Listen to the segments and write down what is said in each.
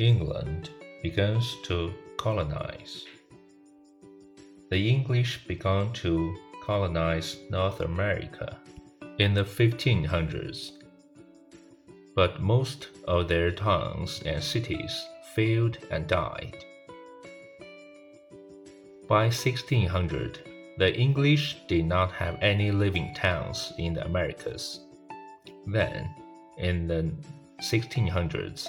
England begins to colonize. The English began to colonize North America in the 1500s, but most of their towns and cities failed and died. By 1600, the English did not have any living towns in the Americas. Then, in the 1600s,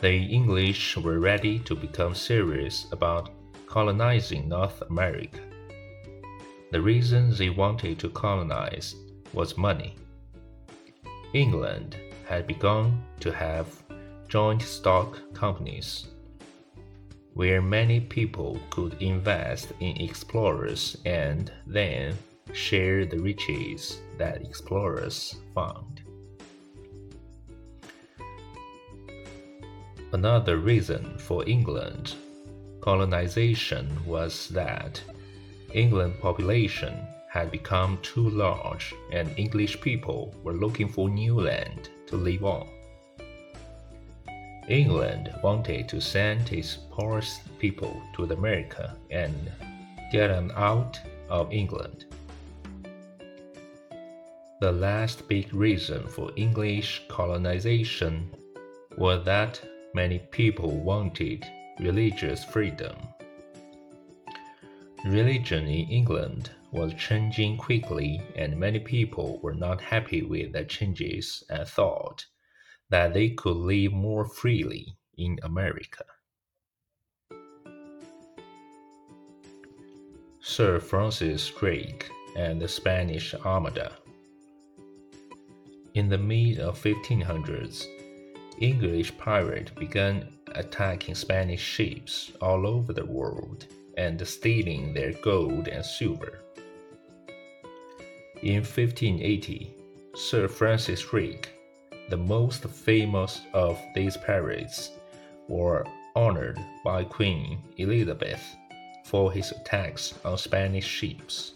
the English were ready to become serious about colonizing North America. The reason they wanted to colonize was money. England had begun to have joint stock companies where many people could invest in explorers and then share the riches that explorers found. Another reason for England colonization was that England population had become too large and English people were looking for new land to live on. England wanted to send its poorest people to America and get them out of England. The last big reason for English colonization was that many people wanted religious freedom. Religion in England was changing quickly, and many people were not happy with the changes and thought that they could live more freely in America. Sir Francis Drake and the Spanish Armada. In the mid of 1500s, English pirates began attacking Spanish ships all over the world and stealing their gold and silver. In 1580, Sir Francis Drake, the most famous of these pirates, was honored by Queen Elizabeth for his attacks on Spanish ships.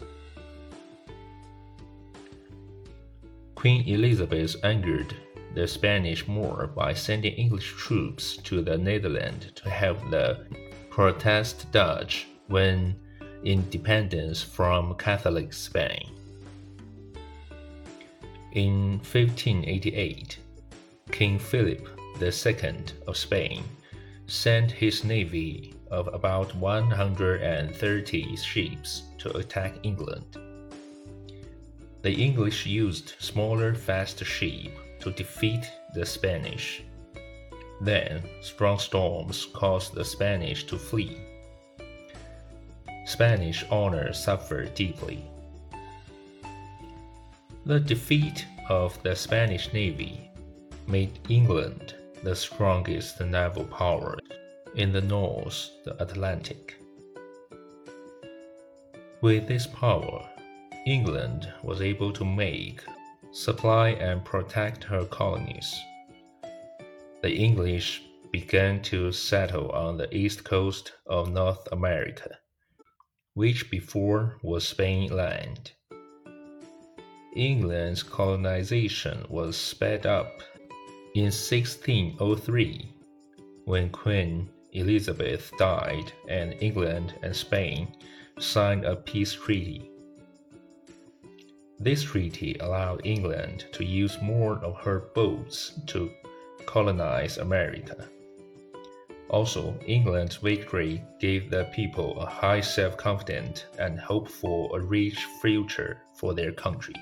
Queen Elizabeth angered the Spanish more by sending English troops to the Netherlands to help the Protestant Dutch win independence from Catholic Spain. In 1588, King Philip II of Spain sent his navy of about 130 ships to attack England. The English used smaller, fast ships to defeat the Spanish. Then, strong storms caused the Spanish to flee. Spanish honor suffered deeply. The defeat of the Spanish navy made England the strongest naval power in the North the Atlantic. With this power, England was able to make supply and protect her colonies. The English began to settle on the east coast of North America, which before was Spain land. England's colonization was sped up in 1603 when Queen Elizabeth died and England and Spain signed a peace treaty. This treaty allowed England to use more of her boats to colonize America. Also, England's victory gave the people a high self confidence and hope for a rich future for their country.